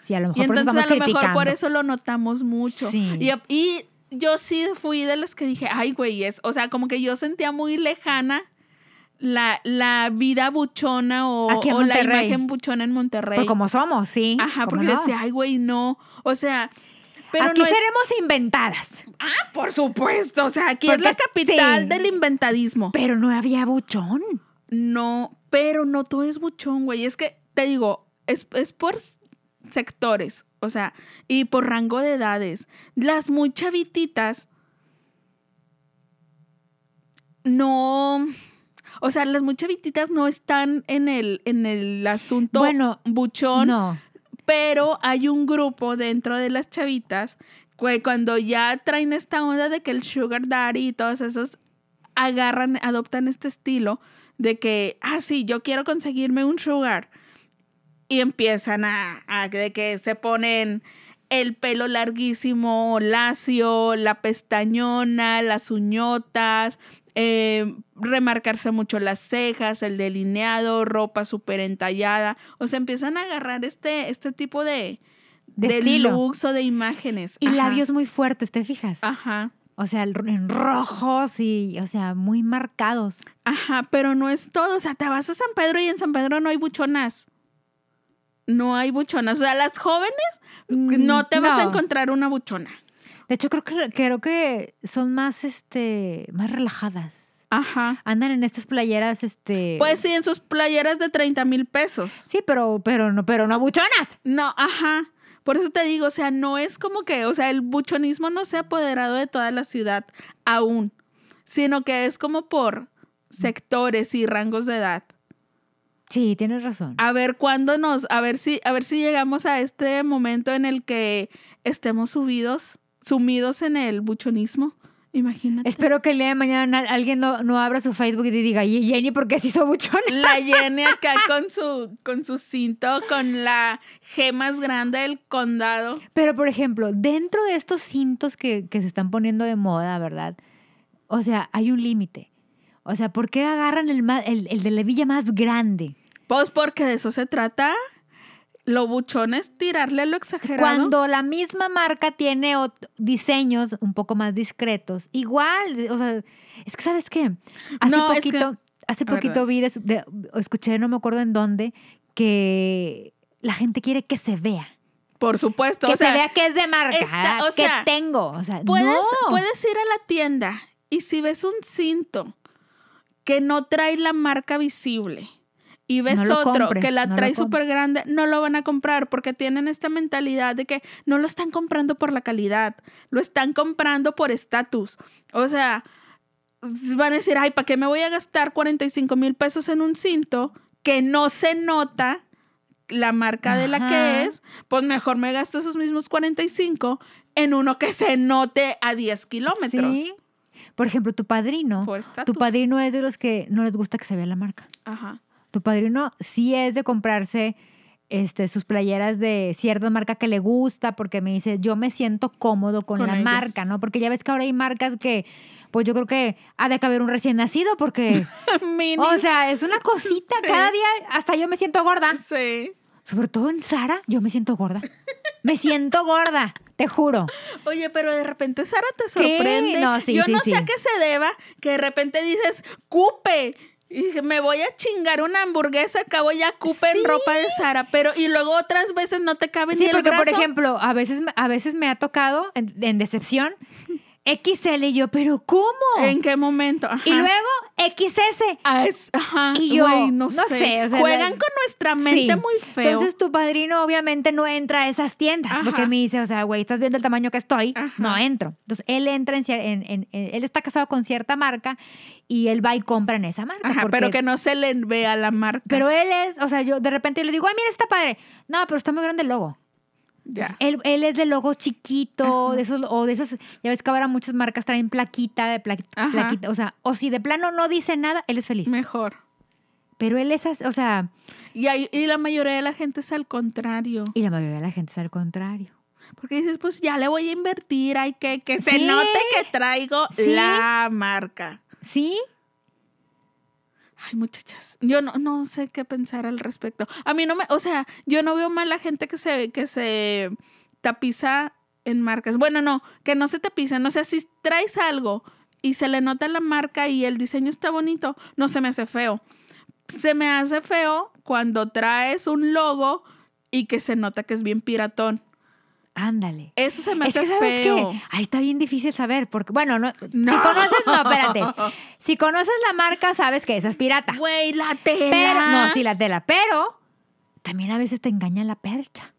Sí, a lo Y mejor por eso entonces a lo mejor por eso lo notamos mucho. Sí. Y, y yo sí fui de las que dije, ay, güey, es, o sea, como que yo sentía muy lejana la, la vida buchona o, la imagen buchona en Monterrey. Pues como somos, sí. Ajá, ¿cómo porque no? decía, ay, güey, no. O sea, pero Aquí no es- seremos inventadas. Ah, por supuesto. O sea, aquí Porque es la capital sí. del inventadismo. Pero no había buchón. No, pero no todo es buchón, güey. Es que, te digo, es, es por sectores, o sea, y por rango de edades. Las muy chavititas no... O sea, las muy chavititas no están en el, en el asunto Bueno, buchón, No. pero hay un grupo dentro de las chavitas que cuando ya traen esta onda de que el sugar daddy y todos esos agarran, adoptan este estilo de que, ah, sí, yo quiero conseguirme un sugar. Y empiezan a, a de que se ponen el pelo larguísimo, lacio, la pestañona, las uñotas, eh, remarcarse mucho las cejas, el delineado, ropa súper entallada. O sea, empiezan a agarrar este, este tipo de, De de estilo. looks o de imágenes. Y Ajá. labios muy fuertes, ¿te fijas? Ajá. O sea, en rojos y, o sea, muy marcados. Ajá, pero no es todo. O sea, te vas a San Pedro y en San Pedro no hay buchonas. No hay buchonas. O sea, las jóvenes no te vas a Mm, encontrar una buchona. De hecho, creo que, creo que son más, este, más relajadas. Ajá. Andan en estas playeras, este... Pues sí, en sus playeras de 30 mil pesos. Sí, pero, pero no, pero no buchonas. No, ajá. Por eso te digo, o sea, no es como que, o sea, el buchonismo no se ha apoderado de toda la ciudad aún, sino que es como por sectores y rangos de edad. Sí, tienes razón. A ver cuándo nos, a ver si, a ver si llegamos a este momento en el que estemos subidos, sumidos en el buchonismo. Imagínate. Espero que el día de mañana alguien no, no abra su Facebook y diga, y Jenny, ¿por qué se hizo buchona? La Jenny acá con su, con su cinto, con la G más grande del condado. Pero, por ejemplo, dentro de estos cintos que, que se están poniendo de moda, ¿verdad? O sea, hay un límite. O sea, ¿por qué agarran el, el, el de la villa más grande? Pues porque de eso se trata. Lo buchón es tirarle lo exagerado. Cuando la misma marca tiene diseños un poco más discretos. Igual, o sea, es que, ¿sabes qué? Hace No, es que- poquito, hace poquito vi, de- de- escuché, no me acuerdo en dónde, que la gente quiere que se vea. Por supuesto. Que o sea, se vea que es de marca, o que tengo. O sea, Puedes, no. puedes ir a la tienda y si ves un cinto que no trae la marca visible y ves No otro compres, que la no trae súper grande, no lo van a comprar porque tienen esta mentalidad de que no lo están comprando por la calidad, lo están comprando por estatus. O sea, van a decir, ay, ¿para qué me voy a gastar 45 mil pesos en un cinto que no se nota la marca de la que es? Pues mejor me gasto esos mismos 45 en uno que se note a 10 kilómetros. Sí. Por ejemplo, tu padrino. Por. Tu padrino es de los que no les gusta que se vea la marca. Ajá. Tu padrino sí es de comprarse este, sus playeras de cierta marca que le gusta porque me dice, yo me siento cómodo con, Con la marca, ¿no? Porque ya ves que ahora hay marcas que, pues yo creo que ha de caber un recién nacido porque, o sea, es una cosita. Sí. Cada día hasta yo me siento gorda. Sí. Sobre todo en Sara, yo me siento gorda. Me siento gorda, te juro. Oye, pero de repente Sara te Sí, sorprende. no, sí, Yo no sé a qué se deba que de repente dices, cupe. Y dije, me voy a chingar una hamburguesa, acabo ya cupe en Sí. ropa de Sara, pero y luego otras veces no te cabe ni Sí, el porque por ejemplo, a veces, a veces me ha tocado en, en decepción XL y yo, pero ¿cómo? ¿En qué momento? Ajá. Y luego XS. Ah, es- ajá, Y yo, güey, no, no sé. sé, o sea, Juegan la- con nuestra mente Sí. muy feo. Entonces tu padrino obviamente no entra a esas tiendas Ajá. porque me dice, o sea, güey, estás viendo el tamaño que estoy, Ajá. no entro. Entonces él entra en, en- en- él está casado con cierta marca y él va y compra en esa marca. Ajá, porque- pero que no se le vea la marca. pero él es, o sea, yo de repente le digo, ay, mira, está padre. No, pero está muy grande el logo. Ya. Él, él es de logo chiquito, de esos, o de esas, ya ves que ahora muchas marcas traen plaquita, de pla- plaquita, o sea, o si de plano no dice nada, él es feliz. Mejor. Pero él es, o sea, Y, hay- y la mayoría de la gente es al contrario. y la mayoría de la gente es al contrario. Porque dices, pues ya le voy a invertir, hay que que se note que traigo Sí. la marca. ¿Sí? Ay, muchachas, yo no, no sé qué pensar al respecto. A mí no me, o sea, yo no veo mal la gente que se, que se tapiza en marcas. Bueno, no, que no se tapiza. No sé, si traes algo y se le nota la marca y el diseño está bonito, no se me hace feo. Se me hace feo cuando traes un logo y que se nota que es bien piratón. Ándale. Eso se me Es hace que sabes feo. que ahí está bien difícil saber, porque, bueno, no, si No. conoces, no, espérate. Si conoces la marca, sabes que esa es pirata. Güey, la tela. Pero, no, sí, la tela, pero también a veces te engaña la percha.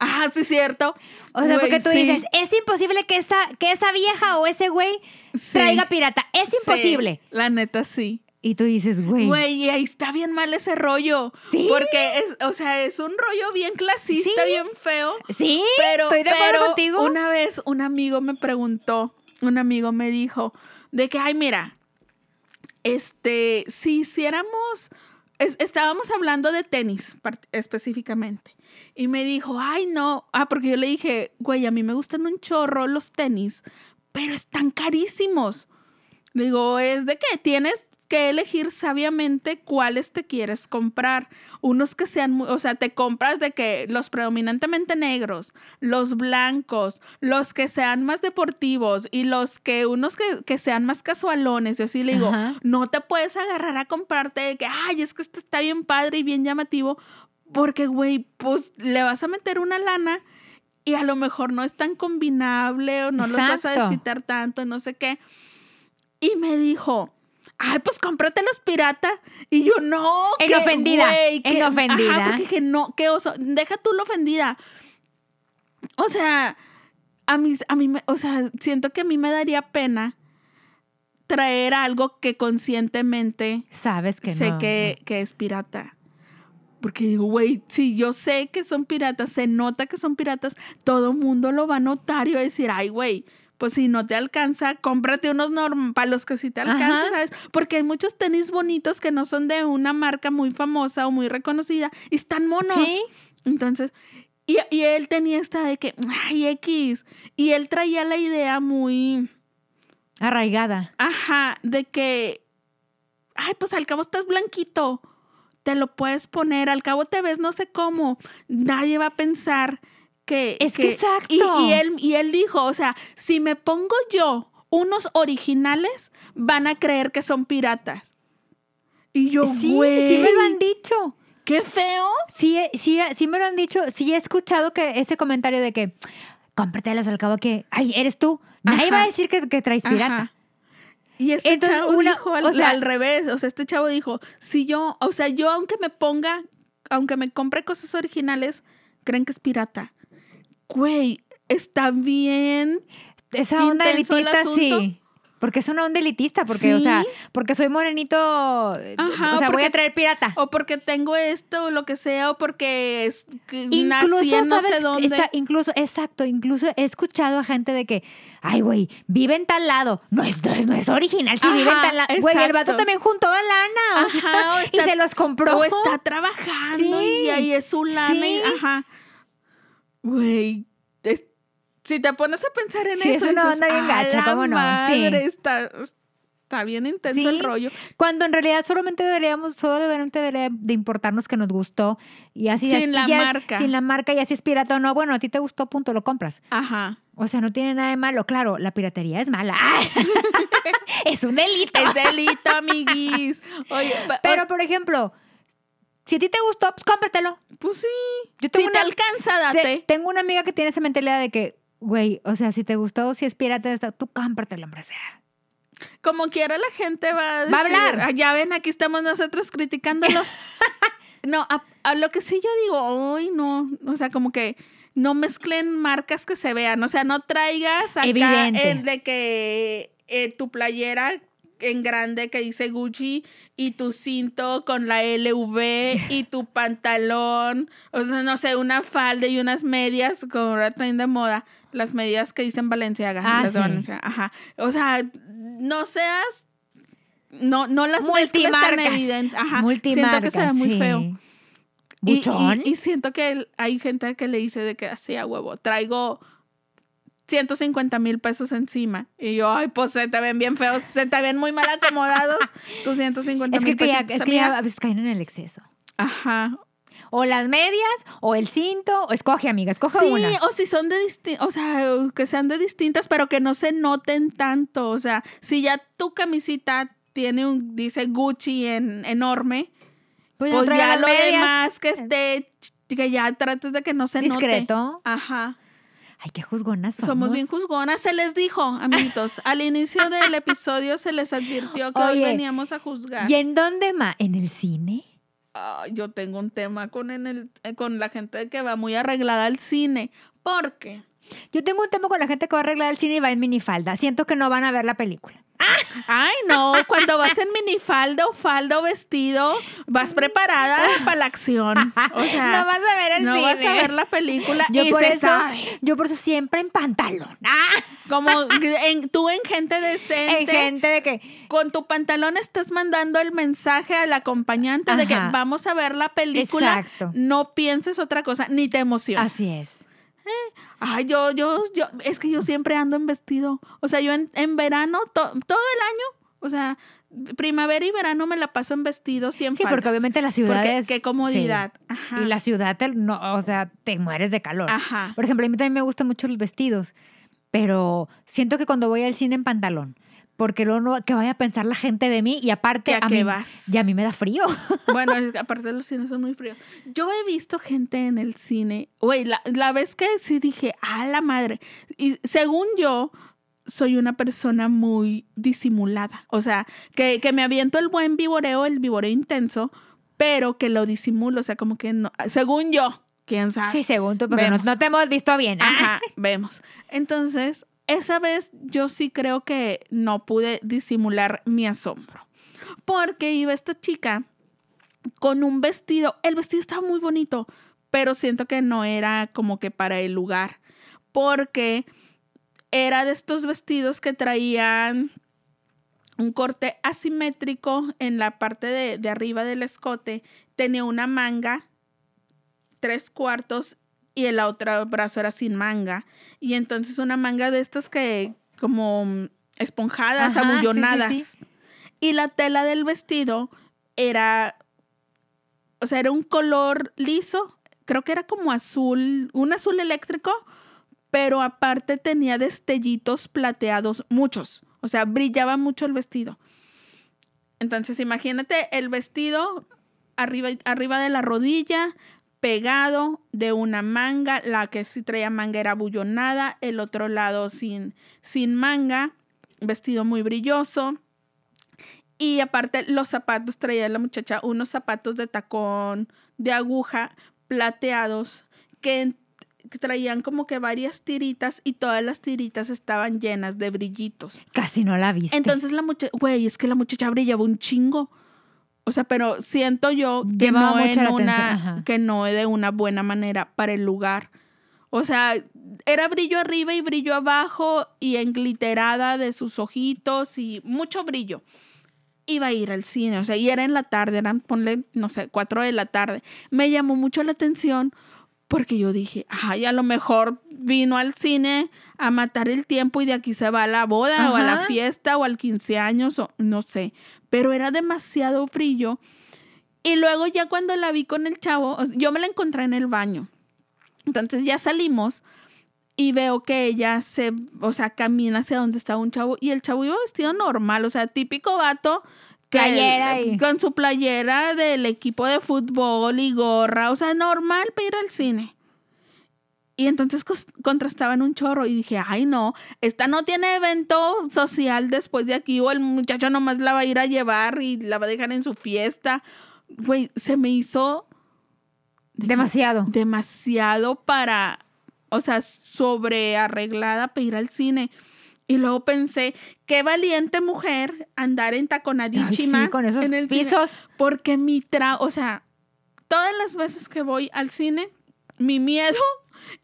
Ah, sí, cierto. O sea, Güey, porque tú sí. dices, es imposible que esa, que esa vieja o ese güey Sí. traiga pirata. Es Sí, imposible. la neta, sí. Y tú dices, güey. Güey, y ahí está bien mal ese rollo. Sí. Porque es, o sea, es un rollo bien clasista, Sí. bien feo. Sí, Pero, estoy de acuerdo pero contigo. una vez un amigo me preguntó, un amigo me dijo, de que, ay, mira, este, si hiciéramos, es- estábamos hablando de tenis específicamente. Y me dijo, ay, no, ah, porque yo le dije, güey, a mí me gustan un chorro los tenis, pero están carísimos. Le digo, es de que tienes que elegir sabiamente cuáles te quieres comprar. Unos que sean, muy- o sea, te compras de que los predominantemente negros, los blancos, los que sean más deportivos y los que unos que, que sean más casualones. Y así le digo, Ajá. no te puedes agarrar a comprarte de que, ay, es que este está bien padre y bien llamativo, porque, güey, pues le vas a meter una lana y a lo mejor no es tan combinable o no los vas a desquitar tanto, no sé qué. Y me dijo, ay, pues cómprate los pirata. Y yo, no, En qué ofendida, güey, en qué-". ofendida. Ajá, porque dije, no, qué oso. Deja tú la ofendida. O sea, a mí, a mí me, o sea, siento que a mí me daría pena traer algo que conscientemente Sabes que sé no. que, que es pirata. Porque digo, güey, si yo sé que son piratas, se nota que son piratas, todo mundo lo va a notar y va a decir, ay, güey, pues si no te alcanza, cómprate unos norm para los que sí te alcanza, Ajá. ¿sabes? Porque hay muchos tenis bonitos que no son de una marca muy famosa o muy reconocida y están monos. Sí. Entonces, y, y él tenía esta de que, ay, X. Y él traía la idea muy, Arraigada. ajá, de que, ay, pues al cabo estás blanquito, te lo puedes poner, al cabo te ves no sé cómo, nadie va a pensar que... Es que exacto. Y, y él, y él dijo, o sea, si me pongo yo unos originales, van a creer que son piratas. Y yo, Sí, güey, sí me lo han dicho. qué feo. Sí, sí, sí me lo han dicho. Sí he escuchado que ese comentario de que cómpratelos al cabo que, ay, eres tú. Nadie Ajá. va a decir que, que traes pirata. Ajá. Y este Entonces, chavo una- dijo al, o sea- al revés, o sea, este chavo dijo, si yo, o sea, yo aunque me ponga, aunque me compre cosas originales, creen que es pirata. Güey, está bien. Esa onda el elitista, sí. Porque es una onda elitista, porque, o sea, porque soy morenito, Ajá, o sea, voy porque- a traer pirata. O porque tengo esto o lo que sea, o porque es, Incluso, nací en no sé dónde. Esa- incluso, exacto, incluso he escuchado a gente de que, ay, güey, vive en tal lado. No es, no es, no es original, si vive en tal lado. Güey, el vato también juntó lana. o sea, Ajá, o y se los compró. O está trabajando Sí, y ahí es su lana. y- ajá. Güey, es- si te pones a pensar en Sí, es eso, una dices, onda bien "A gacha, ¿cómo no? Sí. madre, está, está bien intenso Sí. el rollo. Cuando en realidad solamente deberíamos, solamente debería de importarnos que nos gustó. Y así Sin es- la ya- marca. Sin la marca, y así es pirata o no. Bueno, a ti te gustó, punto, lo compras. Ajá. O sea, no tiene nada de malo. Claro, la piratería es mala. es un delito. Es delito, amiguis. Oye, Pero, por ejemplo, si a ti te gustó, pues cómpratelo. pues sí. Yo Si tengo te una, alcanza, te- date. tengo una amiga que tiene esa mentalidad de que, güey, o sea, si te gustó, si es pirata, tú cómpratelo, hombre sea. Como quiera la gente va a decir, Va a hablar. "Ah, ya ven, aquí estamos nosotros criticándolos. no, a, a lo que sí yo digo, hoy no, o sea, como que no mezclen marcas que se vean, o sea, no traigas acá Evidente. el de que eh, tu playera en grande que dice Gucci y tu cinto con la LV y tu pantalón, o sea, no sé, una falda y unas medias, como ahora traen de moda, las medias que dicen Valenciaga, Ah, las de. Valenciaga, ajá. O sea, no seas no no las mezcles tan Multimarcas. evidente, ajá. Multimarcas, siento que se ve muy sí. feo. Y, Buchón. y- y siento que hay gente que le dice de que así a huevo, traigo 150 mil pesos encima. Y yo, ay, pues se te ven bien feos, se te ven muy mal acomodados tus 150 es que, mil pesos. es que ya a veces caen en el exceso. Ajá. O las medias, o el cinto, o escoge, amiga, escoge Sí, una. o si son de distintas, o sea, que sean de distintas, pero que no se noten tanto. O sea, si ya tu camisita tiene un, dice Gucci en enorme, Pues, pues ya lo medias. demás que esté, que ya trates de que no se note. Discreto. Ajá. Ay, qué juzgonas somos. Somos bien juzgonas. Se les dijo, amiguitos, al inicio del episodio se les advirtió que hoy veníamos a juzgar. ¿Y en dónde más? ¿En el cine? Yo tengo un tema con, en el, eh, con la gente que va muy arreglada al cine. ¿Por qué? Yo tengo un tema con la gente que va a arreglar el cine y va en minifalda. Siento que no van a ver la película. Ay, no, cuando vas en minifalda o falda o vestido, vas preparada para la acción. O sea, no vas a ver el no cine. vas a ver la película Yo y por se eso, sabe. yo por eso siempre en pantalón. ¡Ah! Como en- tú en gente decente, En gente de que con tu pantalón estás mandando el mensaje al acompañante de que vamos a ver la película. Exacto. No pienses otra cosa, ni te emociones. así es. Ay, yo, yo, yo, es que yo siempre ando en vestido. O sea, yo en, en verano, to- todo el año, o sea, primavera y verano me la paso en vestido siempre. Sí, porque obviamente las ciudades. Qué comodidad. Ajá. Y la ciudad, te- no, o sea, te mueres de calor. Ajá. Por ejemplo, a mí también me gustan mucho los vestidos, pero siento que cuando voy al cine en pantalón, porque luego no, que vaya a pensar la gente de mí y aparte ¿Que a mí, vas? y a mí me da frío. Bueno, aparte los cines son muy fríos. Yo he visto gente en el cine. Güey, la, la vez que sí dije, a la madre. Y según yo, soy una persona muy disimulada. O sea, que, que me aviento el buen vivoreo, el vivoreo intenso, pero que lo disimulo. O sea, como que no. Según yo, quién sabe. Sí, según tú, porque no, no te hemos visto bien. Ah, Ajá, vemos. Entonces, esa vez yo sí creo que no pude disimular mi asombro. Porque iba esta chica con un vestido. El vestido estaba muy bonito, pero siento que no era como que para el lugar. Porque era de estos vestidos que traían un corte asimétrico en la parte de, de arriba del escote. Tenía una manga, tres cuartos y el otro brazo era sin manga. Y entonces una manga de estas que como mm, esponjadas, Ajá, sí, sí, abullonadas. sí. Y la tela del vestido era, o sea, era un color liso, creo que era como azul, un azul eléctrico, pero aparte tenía destellitos plateados, muchos. O sea, brillaba mucho el vestido. Entonces, imagínate el vestido arriba, arriba de la rodilla, pegado de una manga, la que sí traía manga era bullonada, el otro lado sin, sin manga, vestido muy brilloso. Y aparte, los zapatos, traía la muchacha unos zapatos de tacón de aguja plateados que, traían como que varias tiritas y todas las tiritas estaban llenas de brillitos. Casi no la viste. Entonces la muchacha, güey, es que la muchacha brillaba un chingo. O sea, pero siento yo que no, en una, que no de una buena manera para el lugar. O sea, era brillo arriba y brillo abajo y engliterada de sus ojitos y mucho brillo. Iba a ir al cine, o sea, y era en la tarde, eran, ponle, no sé, cuatro de la tarde. Me llamó mucho la atención porque yo dije, ay, a lo mejor vino al cine a matar el tiempo y de aquí se va a la boda o a la fiesta o al 15 años o no sé. Pero era demasiado frío. Y luego ya cuando la vi con el chavo, yo me la encontré en el baño. Entonces ya salimos y veo que ella se, o sea, camina hacia donde estaba un chavo y el chavo iba vestido normal, o sea, típico vato que Playera y- con su playera del equipo de fútbol y gorra, o sea, normal para ir al cine. Y entonces contrastaban un chorro y dije, ay no, esta no tiene evento social después de aquí o el muchacho nomás la va a ir a llevar y la va a dejar en su fiesta. Güey, se me hizo Demasiado. demasiado para, o sea, sobre arreglada para ir al cine. Y luego pensé, qué valiente mujer andar Ay, entaconadísima sí, con esos en el cine. pisos. Porque mi tra, o sea, todas las veces que voy al cine, mi miedo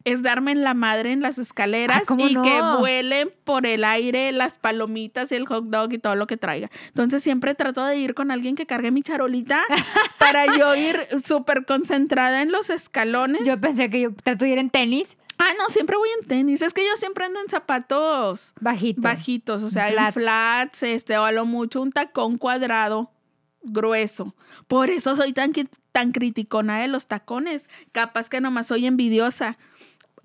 es darme en la madre en las escaleras Ah, ¿cómo y no? que vuelen por el aire las palomitas y el hot dog y todo lo que traiga. Entonces siempre trato de ir con alguien que cargue mi charolita para yo ir súper concentrada en los escalones. Yo pensé que yo trato de ir en tenis Ah, no, siempre voy en tenis. Es que yo siempre ando en zapatos bajito. bajitos, o sea, en Flats. flats, este, o a lo mucho un tacón cuadrado grueso. Por eso soy tan, tan criticona de los tacones. Capaz que nomás soy envidiosa.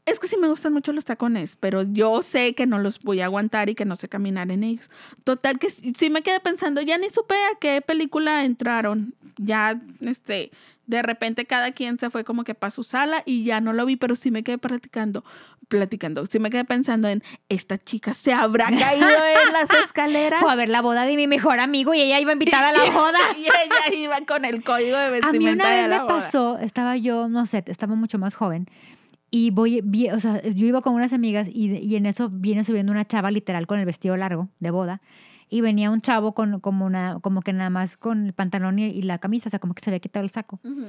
Es que sí me gustan mucho los tacones, pero yo sé que no los voy a aguantar y que no sé caminar en ellos. Total que sí me quedé pensando, ya ni supe a qué película entraron. Ya, este, de repente cada quien se fue como que para su sala y ya no lo vi, pero sí me quedé platicando, platicando, sí me quedé pensando en, esta chica se habrá caído en las escaleras. Fue a ver la boda de mi mejor amigo y ella iba invitada a la boda. y ella iba con el código de A mí vestimenta una de vez la me boda. pasó, estaba yo, no sé, estaba mucho más joven. Y voy, vi- o sea, yo iba con unas amigas y, y en eso viene subiendo una chava literal con el vestido largo de boda. Y venía un chavo con como una, como que nada más con el pantalón y, y la camisa, o sea, como que se había quitado el saco. Ujú.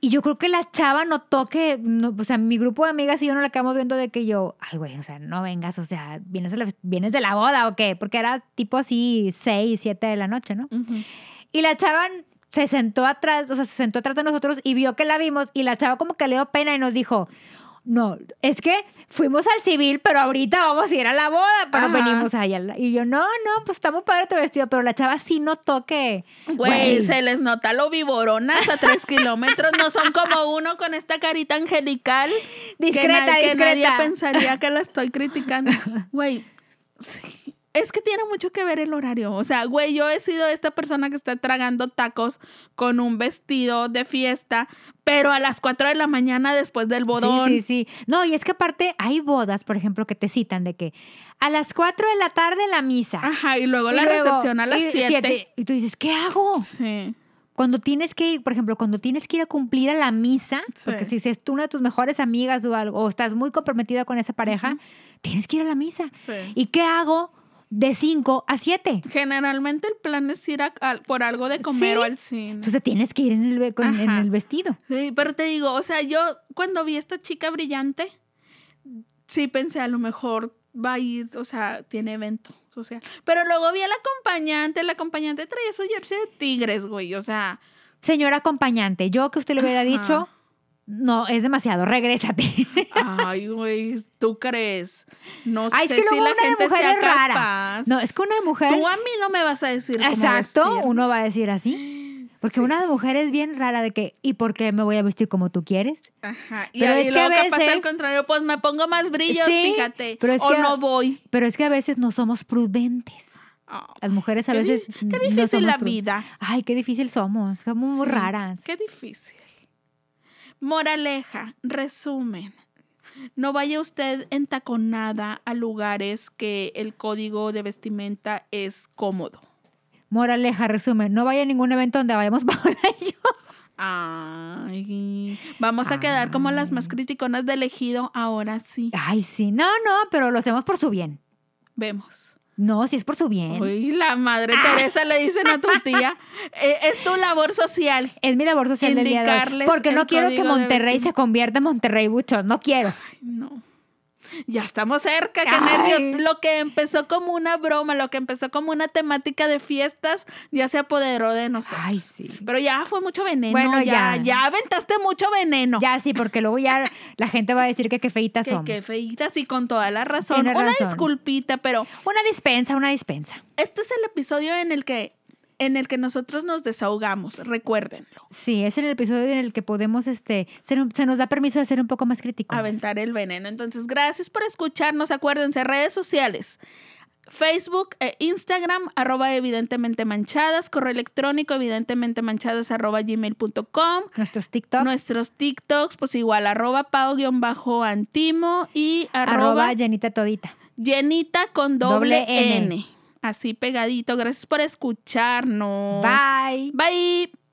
Y yo creo que la chava notó que, no, o sea, mi grupo de amigas y yo no la acabamos viendo de que yo, ay, güey, o sea, no vengas, o sea, vienes de la, vienes de la boda o qué, porque era tipo así 6, 7 de la noche, ¿no? Ujú. Y la chava se sentó atrás, o sea, se sentó atrás de nosotros y vio que la vimos y la chava como que le dio pena y nos dijo, no, es que fuimos al civil, pero ahorita vamos a ir a la boda, pero Ajá. venimos allá. Y yo, no, no, pues está muy padre tu vestido, pero la chava sí notó que... Güey, se les nota lo viboronas a tres kilómetros. No son como uno con esta carita angelical. que Discreta, na- que, nadie pensaría que la estoy criticando. Güey, sí, es que tiene mucho que ver el horario. O sea, güey, yo he sido esta persona que está tragando tacos con un vestido de fiesta, pero a las 4 de la mañana después del bodón. Sí, sí, sí. No, y es que aparte hay bodas, por ejemplo, que te citan de que a las 4 de la tarde la misa. Ajá, y luego Y la luego- recepción a las y 7. Y tú dices, ¿qué hago? Sí. Cuando tienes que ir, por ejemplo, cuando tienes que ir a cumplir a la misa, Sí. porque si es tú una de tus mejores amigas o algo, o estás muy comprometida con esa pareja, tienes que ir a la misa. Sí. ¿Y qué hago de 5 a 7? Generalmente el plan es ir a- a- por algo de comer Sí. o al cine. Entonces tienes que ir en el, con- en el vestido. Sí, pero te digo, o sea, yo cuando vi a esta chica brillante, sí pensé a lo mejor va a ir, o sea, tiene evento social. Pero luego vi a la acompañante, la acompañante traía su jersey de tigres, güey, o sea, Señora acompañante, yo que usted le hubiera Ajá. dicho, no, es demasiado, regrésate. ay, güey, ¿tú crees? No Ay, es sé que si la una de gente mujer sea es rara. capaz. No, es que una de mujer... Tú a mí no me vas a decir Exacto, uno va a decir así. Porque Sí. una de mujer es bien rara de que, ¿y por qué me voy a vestir como tú quieres? Ajá. Y Pero ahí es que a luego capaz al veces- contrario, pues me pongo más brillos, Sí, fíjate. pero es o que- no voy. Pero es que a veces no somos prudentes. Oh, Las mujeres a Qué di- veces. qué no difícil somos la vida. Ay, qué difícil somos. Somos muy raras. Qué difícil. Moraleja, resumen. No vaya usted entaconada a lugares que el código de vestimenta es cómodo. Moraleja, resumen, no vaya a ningún evento donde vayamos Paola y yo. Ay, vamos a quedar como las más criticonas de elegido, ahora sí. Ay, sí, no, no, pero lo hacemos por su bien. Vemos. No, si es por su bien. Uy, la madre Teresa le dicen a tu tía, eh, es tu labor social. Es mi labor social del día de hoy, Indicarles Porque no quiero que Monterrey se convierta en Monterrey Buchón. No quiero. Ay, no. Ya estamos cerca, qué Ay. nervios. Lo que empezó como una broma, lo que empezó como una temática de fiestas, ya se apoderó de nosotros. Ay, sí. Pero ya fue mucho veneno. Bueno, ya, ya. ya aventaste mucho veneno. Ya sí, porque luego ya la gente va a decir que qué feitas que, somos. que feitas y con toda la razón. Tienes Una razón. disculpita, pero Una dispensa, una dispensa. este es el episodio en el que en el que nosotros nos desahogamos, recuérdenlo. Sí, es en el episodio en el que podemos, este, se, nos- se nos da permiso de ser un poco más críticos. aventar el veneno. Entonces, gracias por escucharnos. Acuérdense, redes sociales. Facebook e Instagram, arroba evidentemente manchadas, correo electrónico evidentemente manchadas arroba gmail.com, Nuestros TikToks. nuestros TikToks, pues igual arroba pau-antimo y arroba arroba llenita todita. llenita con doble, Doble N. N. Así pegadito. Gracias por escucharnos. Bye. Bye.